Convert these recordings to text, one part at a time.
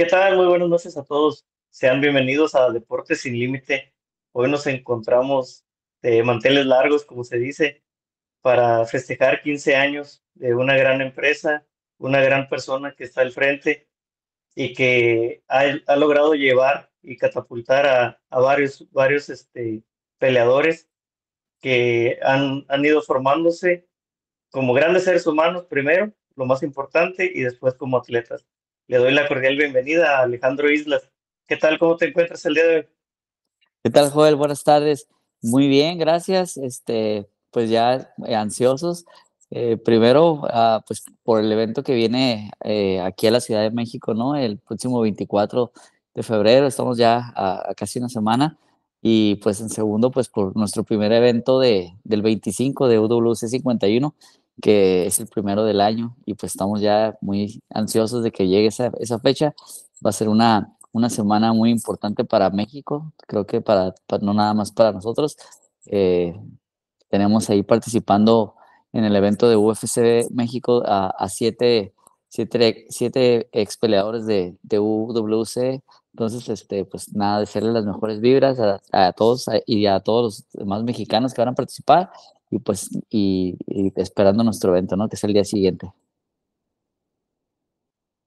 ¿Qué tal? Muy buenas noches a todos. Sean bienvenidos a Deportes sin Límite. Hoy nos encontramos de manteles largos, como se dice, para festejar 15 años de una gran empresa, una gran persona que está al frente y que ha, logrado llevar y catapultar a, varios, este, peleadores que han ido formándose como grandes seres humanos primero, lo más importante, y después como atletas. Le doy la cordial bienvenida a Alejandro Islas. ¿Qué tal? ¿Cómo te encuentras el día de hoy? ¿Qué tal, Joel? Buenas tardes. Muy bien, gracias. Este, pues ya eh, ansiosos. Eh, primero, uh, pues por el evento que viene eh, aquí a la Ciudad de México, ¿no? El próximo 24 de febrero, estamos ya a, a, casi una semana. Y pues en segundo, pues por nuestro primer evento de, del 25 de UWC 51, que es el primero del año. Y pues estamos ya muy ansiosos de que llegue esa, esa fecha. Va a ser una, una semana muy importante para México, creo que para, no nada más para nosotros. Eh, tenemos ahí participando en el evento de UFC México a, siete, siete, siete ex peleadores de, de UWC. Entonces, este, pues nada, desearles las mejores vibras a, a todos y a todos los demás mexicanos que van a participar y pues y, y esperando nuestro evento, ¿no? Que es el día siguiente.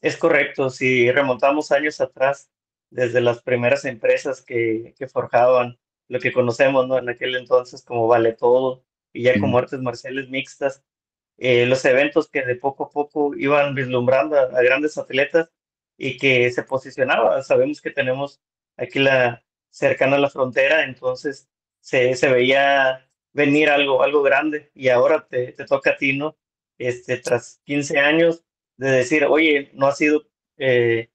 Es correcto, si remontamos años atrás, desde las primeras empresas que, que forjaban lo que conocemos ¿no? en aquel entonces como Vale Todo y ya como artes marciales mixtas, eh, los eventos que de poco a poco iban vislumbrando a, a, grandes atletas y que se posicionaba. Sabemos que tenemos aquí la cercana a la frontera, entonces se, se veía venir algo, algo grande y ahora te, te toca a ti, ¿no? Este, tras 15 años, de decir, oye, no ha sido eh,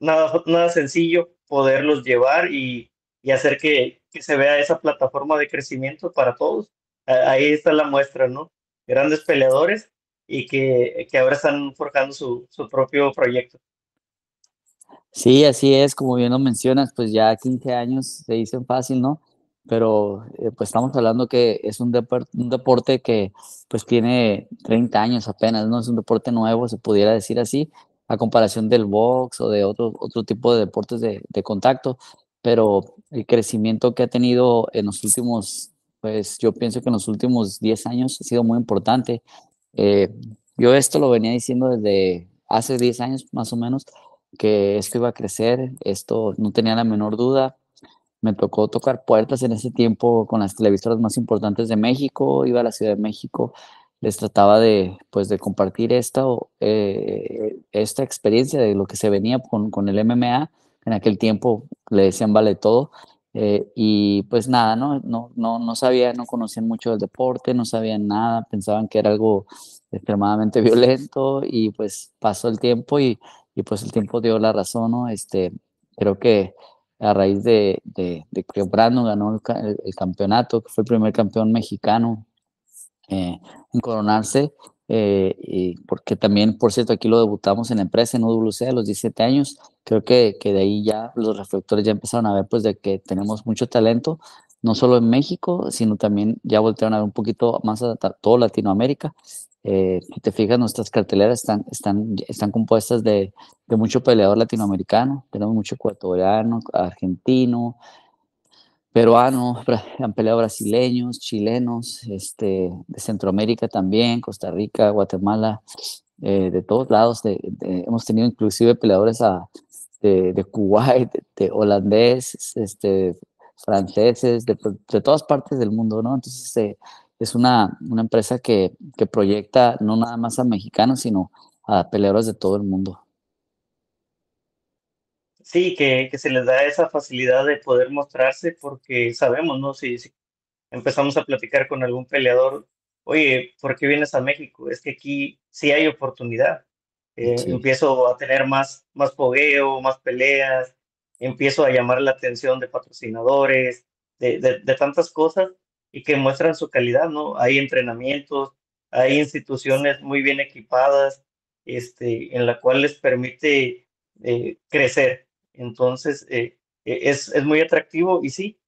nada, nada sencillo poderlos llevar y, y hacer que, que, se vea esa plataforma de crecimiento para todos. Ahí está la muestra, ¿no? Grandes peleadores y que, que ahora están forjando su, su propio proyecto. Sí, así es, como bien lo mencionas, pues ya 15 años se dicen fácil, ¿no? Pero eh, pues estamos hablando que es un, un, deporte que pues tiene 30 años apenas, no es un deporte nuevo, se pudiera decir así, a comparación del box o de otro, otro tipo de deportes de, de contacto, pero el crecimiento que ha tenido en los últimos, pues yo pienso que en los últimos 10 años ha sido muy importante. Eh, yo esto lo venía diciendo desde hace 10 años más o menos, que esto iba a crecer, esto no tenía la menor duda, me tocó tocar puertas en ese tiempo con las televisoras más importantes de México, iba a la Ciudad de México, les trataba de, pues, de compartir esta, eh, esta experiencia de lo que se venía con, con, el MMA, en aquel tiempo le decían vale todo, eh, y pues nada, ¿no? No, no, no sabían, no conocían mucho del deporte, no sabían nada, pensaban que era algo extremadamente violento, y pues pasó el tiempo y, y pues el tiempo dio la razón, ¿no? Este, creo que a raíz de, de, de que Brandon ganó el, el, campeonato, que fue el primer campeón mexicano eh, en coronarse, eh, porque también, por cierto, aquí lo debutamos en la empresa, en UWC, a los 17 años, creo que, que de ahí ya los reflectores ya empezaron a ver pues de que tenemos mucho talento, no solo en México, sino también ya voltearon a ver un poquito más a toda Latinoamérica, eh, te fijas, nuestras carteleras están, están, están compuestas de, mucho peleador latinoamericano. Tenemos mucho ecuatoriano, argentino, peruano, han peleado brasileños, chilenos, este, de Centroamérica también, Costa Rica, Guatemala, eh, de todos lados. Hemos tenido inclusive peleadores de, de Kuwait, de, holandeses, este, franceses, de, de, todas partes del mundo, ¿no? Entonces, eh, es una, una empresa que, que, proyecta no nada más a mexicanos, sino a peleadores de todo el mundo. Sí, que, que, se les da esa facilidad de poder mostrarse porque sabemos, ¿no? Si, si, empezamos a platicar con algún peleador, oye, ¿por qué vienes a México? Es que aquí sí hay oportunidad. Eh, sí. Empiezo a tener más, más fogueo, más peleas, empiezo a llamar la atención de patrocinadores, de, de, de tantas cosas y que muestran su calidad, ¿no? Hay entrenamientos, hay instituciones muy bien equipadas, este, en la cual les permite eh, crecer. Entonces, eh, es, es muy atractivo y sí,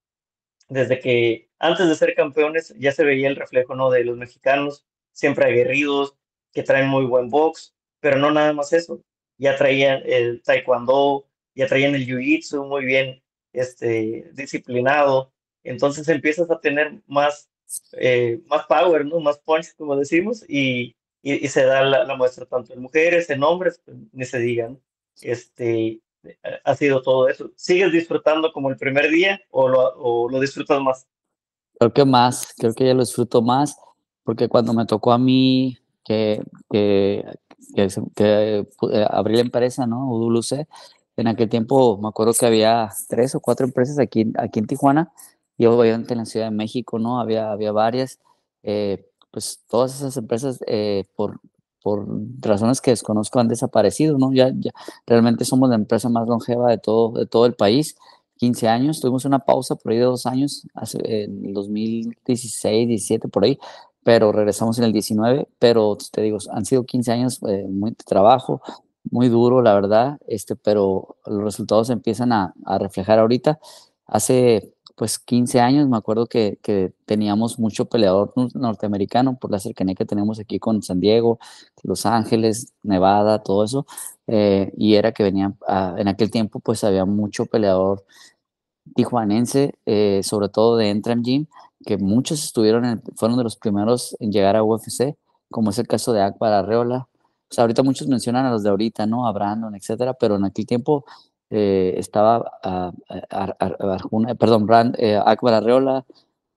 desde que antes de ser campeones ya se veía el reflejo, ¿no? De los mexicanos, siempre aguerridos, que traen muy buen box, pero no nada más eso, ya traían el taekwondo, ya traían el jiu-jitsu muy bien este, disciplinado. Entonces empiezas a tener más, eh, más power, ¿no? Más punch, como decimos, y, y, se da la, muestra tanto en mujeres, en hombres, pues, ni se digan. Este, ha sido todo eso. ¿Sigues disfrutando como el primer día o lo, o lo disfrutas más? Creo que más, creo que ya lo disfruto más, porque cuando me tocó a mí que, que, que, que eh, abrí la empresa, ¿no? UWC, en aquel tiempo me acuerdo que había tres o cuatro empresas aquí, aquí en Tijuana, y obviamente en la Ciudad de México, ¿no? Había, había varias. Eh, pues todas esas empresas, eh, por, por razones que desconozco, han desaparecido, ¿no? Ya, ya realmente somos la empresa más longeva de todo, de todo el país. 15 años, tuvimos una pausa por ahí de dos años, hace, en 2016, 17, por ahí, pero regresamos en el 19, pero te digo, han sido 15 años eh, muy de trabajo, muy duro, la verdad, este, pero los resultados empiezan a, a reflejar ahorita. Hace pues 15 años, me acuerdo que, que, teníamos mucho peleador norteamericano por la cercanía que tenemos aquí con San Diego, Los Ángeles, Nevada, todo eso, eh, y era que venían, en aquel tiempo pues había mucho peleador tijuanense, eh, sobre todo de Entram Gym, que muchos estuvieron, fueron de los primeros en llegar a UFC, como es el caso de Akbar Arreola, o sea, ahorita muchos mencionan a los de ahorita, ¿no? A Brandon, etcétera, pero en aquel tiempo eh, estaba, uh, perdón, Brand, eh, Arreola,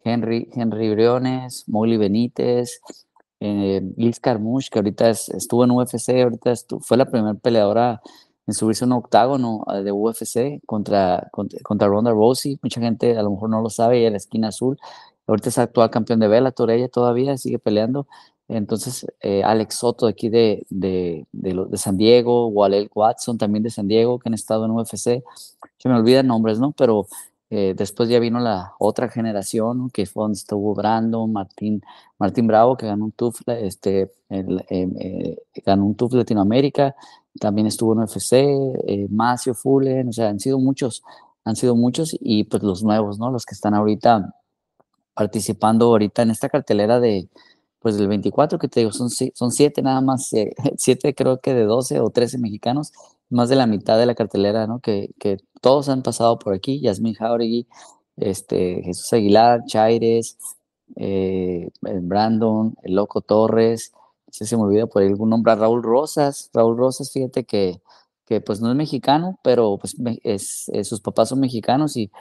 Henry, Henry Briones, Molly Benítez, eh, Liz que ahorita estuvo en UFC, ahorita fue la primera peleadora en subirse a un octágono de UFC contra, contra, Ronda Rousey. Mucha gente a lo mejor no lo sabe, ella es la esquina azul. Ahorita es actual campeón de Bellator, ella todavía sigue peleando. Entonces, eh, Alex Soto aquí de, de, de, San Diego, Walel Watson también de San Diego, que han estado en UFC. Se me olvidan nombres, ¿no? Pero eh, después ya vino la otra generación, que fue donde estuvo Brandon, Martín, Martín Bravo, que ganó un TUF, este, eh, ganó un TUF Latinoamérica, también estuvo en UFC, Macio Fullen, o sea, han sido muchos, han sido muchos, y pues los nuevos, ¿no? Los que están ahorita participando ahorita en esta cartelera de, pues del 24 que te digo, son, son siete nada más, eh, siete creo que de 12 o 13 mexicanos, más de la mitad de la cartelera, ¿no? Que, que todos han pasado por aquí, Yasmín Jauregui, este, Jesús Aguilar, Chaires, eh, Brandon, el Loco Torres, no sé si se me olvida por algún nombre, Raúl Rosas, Raúl Rosas, fíjate que, que pues no es mexicano, pero pues es, sus papás son mexicanos y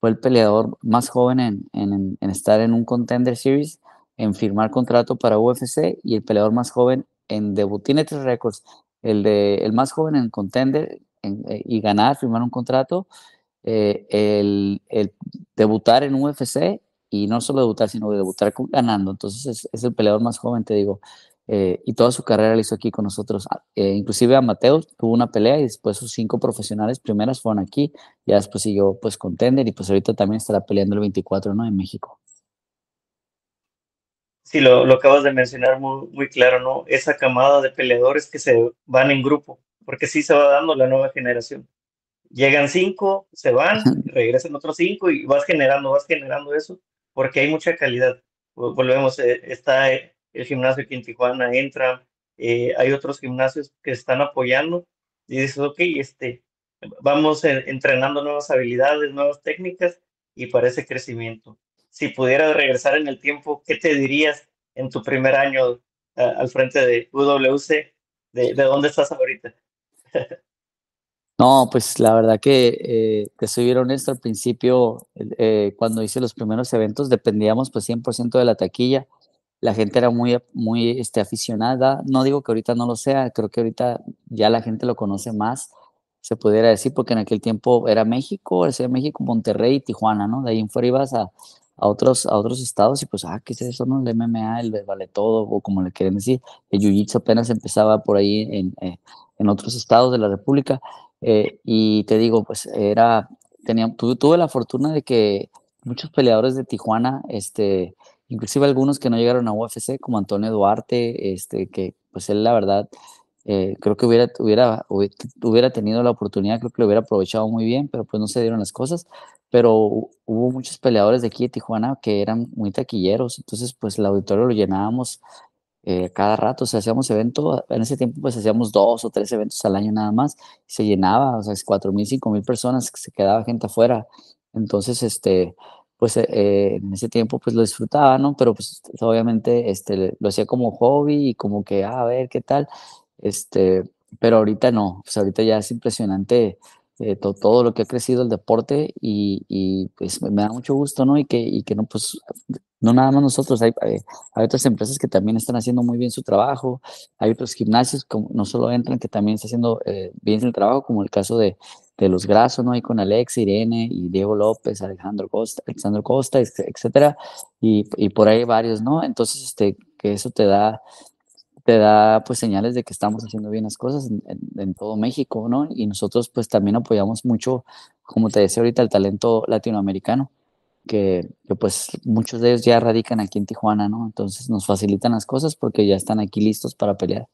fue el peleador más joven en, en, en estar en un Contender Series en firmar contrato para UFC y el peleador más joven en debut. Tiene tres récords. El, de, el más joven en contender eh, y ganar, firmar un contrato. Eh, el, el, debutar en UFC y no solo debutar, sino debutar ganando. Entonces es, el peleador más joven, te digo. Eh, y toda su carrera la hizo aquí con nosotros. Ah, inclusive a Mateo tuvo una pelea y después sus cinco profesionales primeras fueron aquí. Ya después siguió pues contender y pues ahorita también estará peleando el 24, ¿no? En México. Sí, lo, lo acabas de mencionar muy, muy claro, ¿no? Esa camada de peleadores que se van en grupo, porque sí se va dando la nueva generación. Llegan cinco, se van, regresan otros cinco y vas generando, vas generando eso, porque hay mucha calidad. Volvemos, eh, está el gimnasio aquí en Tijuana, entra, eh, hay otros gimnasios que están apoyando y dices, ok, este, vamos entrenando nuevas habilidades, nuevas técnicas y para ese crecimiento si pudieras regresar en el tiempo, ¿qué te dirías en tu primer año al frente de UWC? ¿De, dónde estás ahorita? no, pues la verdad que eh, te soy bien honesto, al principio, eh, cuando hice los primeros eventos, dependíamos pues 100% de la taquilla. La gente era muy, muy este, aficionada. No digo que ahorita no lo sea, creo que ahorita ya la gente lo conoce más, se pudiera decir, porque en aquel tiempo era México, era México, Monterrey y Tijuana, ¿no? De ahí en fuera ibas a, a otros, a otros estados y pues, ah, ¿qué es eso? No? El MMA, el vale todo, o como le quieren decir. El Jiu-Jitsu apenas empezaba por ahí en, eh, en otros estados de la República. Eh, y te digo, pues era, tenía, tuve, tuve, la fortuna de que muchos peleadores de Tijuana, este, inclusive algunos que no llegaron a UFC, como Antonio Duarte, este, que pues él la verdad eh, creo que hubiera, hubiera, hubiera tenido la oportunidad, creo que lo hubiera aprovechado muy bien, pero pues no se dieron las cosas. Pero hubo muchos peleadores de aquí de Tijuana que eran muy taquilleros, entonces pues el auditorio lo llenábamos eh, cada rato, o sea, hacíamos eventos, en ese tiempo pues hacíamos dos o tres eventos al año nada más, se llenaba, o sea, cuatro mil, cinco mil personas, se quedaba gente afuera, entonces, este, pues eh, en ese tiempo pues lo disfrutaba, ¿no? Pero pues obviamente este, lo hacía como hobby y como que, ah, a ver, ¿qué tal? Este, pero ahorita no, pues ahorita ya es impresionante eh, todo lo que ha crecido el deporte y, y, pues me da mucho gusto, ¿no? Y que, y que no, pues no nada más nosotros, hay, hay, otras empresas que también están haciendo muy bien su trabajo, hay otros gimnasios que no solo entran, que también están haciendo eh, bien el trabajo, como el caso de, de los Grasos, ¿no? Hay con Alex, Irene y Diego López, Alejandro Costa, Alexandro Costa, etcétera, y, y por ahí varios, ¿no? Entonces, este, que eso te da te da pues señales de que estamos haciendo bien las cosas en, todo México, ¿no? Y nosotros pues también apoyamos mucho, como te decía ahorita, el talento latinoamericano, que, que, pues muchos de ellos ya radican aquí en Tijuana, ¿no? Entonces nos facilitan las cosas porque ya están aquí listos para pelear.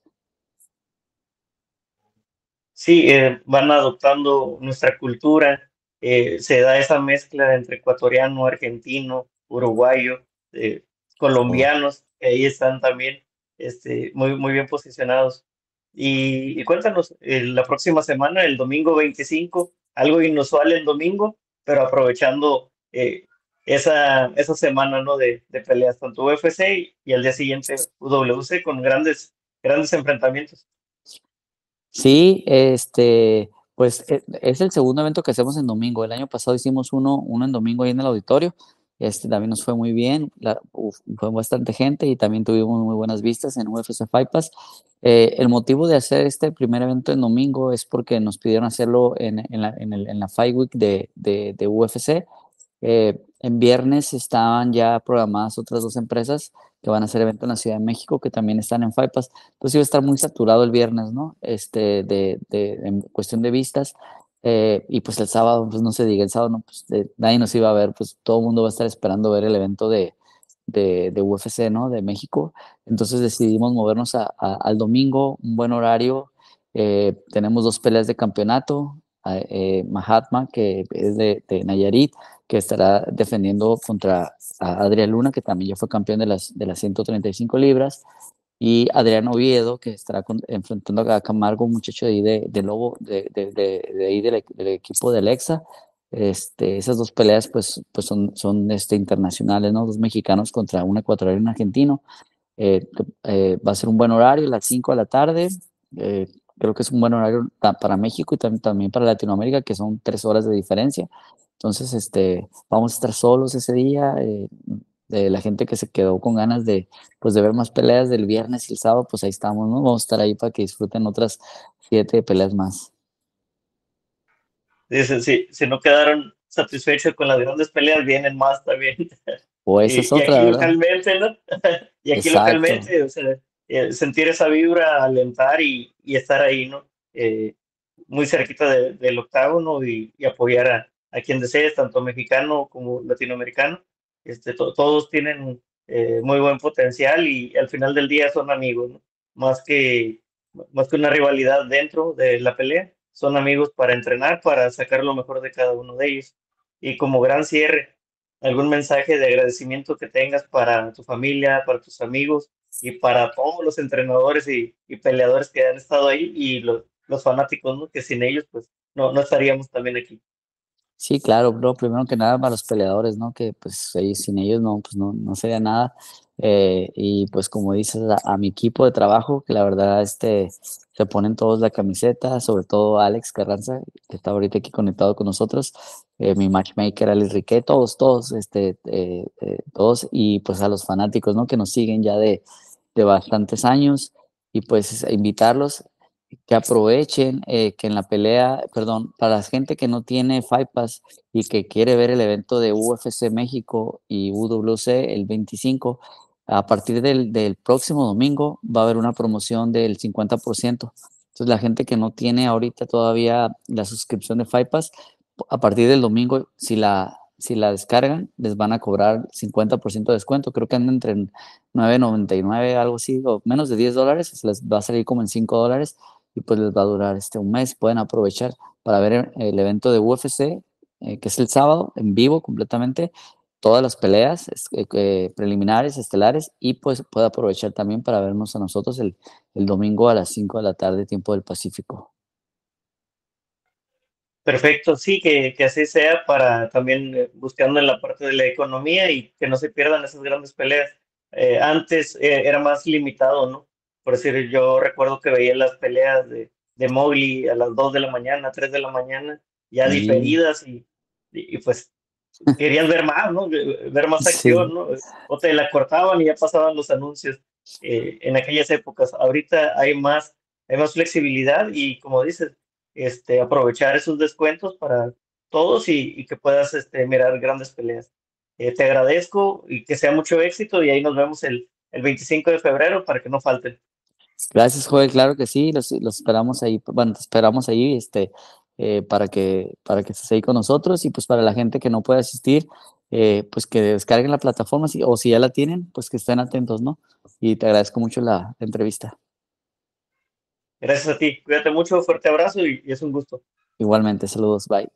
Sí, eh, van adoptando nuestra cultura, eh, se da esa mezcla entre ecuatoriano, argentino, uruguayo, eh, colombianos, que ahí están también este, muy, muy bien posicionados. Y, cuéntanos, la próxima semana, el domingo 25, algo inusual el domingo, pero aprovechando eh, esa, esa semana ¿no? de, de, peleas, tanto UFC y al día siguiente UWC con grandes, grandes enfrentamientos. Sí, este, pues e, es el segundo evento que hacemos en domingo. El año pasado hicimos uno, uno en domingo ahí en el auditorio este también nos fue muy bien, fue bastante gente y también tuvimos muy buenas vistas en UFC Fight Pass. Eh, el motivo de hacer este primer evento en domingo es porque nos pidieron hacerlo en, en, la, en, el, en la, Fight Week de, de, de UFC. Eh, en viernes estaban ya programadas otras dos empresas que van a hacer evento en la Ciudad de México, que también están en Fight Pass. Entonces iba a estar muy saturado el viernes, ¿no? Este, de, de, en cuestión de vistas. Eh, y pues el sábado, pues no se diga, el sábado no, pues nadie nos iba a ver, pues todo el mundo va a estar esperando ver el evento de, de, de UFC, ¿no? De México. Entonces decidimos movernos a, al domingo, un buen horario. Eh, tenemos dos peleas de campeonato. Eh, Mahatma, que es de, de, Nayarit, que estará defendiendo contra Adrián Luna, que también ya fue campeón de las, de las 135 libras y Adrián Oviedo, que estará enfrentando a Camargo, un muchacho de ahí de, Lobo, de, de, de ahí del, equipo de Alexa. Este, esas dos peleas pues, pues son, son este, internacionales, ¿no? Dos mexicanos contra un ecuatoriano y un argentino. Eh, eh, va a ser un buen horario, las 5 de la tarde. Eh, creo que es un buen horario para México y también, también para Latinoamérica, que son tres horas de diferencia. Entonces, este, vamos a estar solos ese día de la gente que se quedó con ganas de, pues, de ver más peleas del viernes y el sábado, pues ahí estamos, ¿no? Vamos a estar ahí para que disfruten otras siete peleas más. Dicen, si, si no quedaron satisfechos con las grandes peleas, vienen más también. O esa es otra, y aquí localmente, ¿no? y aquí localmente, o sea, eh, sentir esa vibra, alentar y, y estar ahí, ¿no? Eh, muy cerquita del octavo, Y, y apoyar a, a quien desees, tanto mexicano como latinoamericano este, todos tienen eh, muy buen potencial y al final del día son amigos, más, que, más que una rivalidad dentro de la pelea, son amigos para entrenar, para sacar lo mejor de cada uno de ellos. Y como gran cierre, algún mensaje de agradecimiento que tengas para tu familia, para tus amigos y para todos los entrenadores y, peleadores que han estado ahí y los, fanáticos, que sin ellos pues no estaríamos también aquí. Sí, claro, bro. Primero que nada para los peleadores, ¿no? Que pues ellos, sin ellos no, pues no, no sería nada. Eh, y pues como dices, a, mi equipo de trabajo, que la verdad este, se ponen todos la camiseta, sobre todo Alex Carranza, que está ahorita aquí conectado con nosotros, eh, mi matchmaker Alex Riquet, todos, todos, este, eh, todos, y pues a los fanáticos, ¿no? Que nos siguen ya de, de bastantes años, y pues invitarlos que aprovechen eh, que en la pelea, perdón, para la gente que no tiene Fight Pass y que quiere ver el evento de UFC México y UWC el 25, a partir del, del próximo domingo va a haber una promoción del 50%. Entonces la gente que no tiene ahorita todavía la suscripción de Fight Pass, a partir del domingo, si la, si la descargan, les van a cobrar 50% de descuento. Creo que anda entre 9.99, algo así, o menos de 10 dólares, les va a salir como en 5 dólares y pues les va a durar este un mes. Pueden aprovechar para ver el evento de UFC, eh, que es el sábado, en vivo completamente. todas las peleas preliminares, estelares, y pues puede aprovechar también para vernos a nosotros el, el domingo a las 5 de la tarde, tiempo del Pacífico. Perfecto, sí, que, que, así sea para también eh, buscando en la parte de la economía y que no se pierdan esas grandes peleas. Eh, antes eh, era más limitado, ¿no? Por decir, yo recuerdo que veía las peleas de, de Mowgli a las 2 de la mañana, 3 de la mañana, ya diferidas y, y, pues querías ver más, ¿no? Ver más acción, ¿no? O te la cortaban y ya pasaban los anuncios en aquellas épocas. Ahorita hay más, hay más flexibilidad y como dices, este, aprovechar esos descuentos para todos y, que puedas este, mirar grandes peleas. Eh, te agradezco y que sea mucho éxito y ahí nos vemos el, el 25 de febrero para que no falten. Gracias, Joel, claro que sí, los, los esperamos ahí, bueno, te esperamos ahí este, eh, para, que, para que estés ahí con nosotros y pues para la gente que no puede asistir, eh, pues que descarguen la plataforma o si ya la tienen, pues que estén atentos, ¿no? Y te agradezco mucho la entrevista. Gracias a ti. Cuídate mucho, fuerte abrazo y, es un gusto. Igualmente, saludos, bye.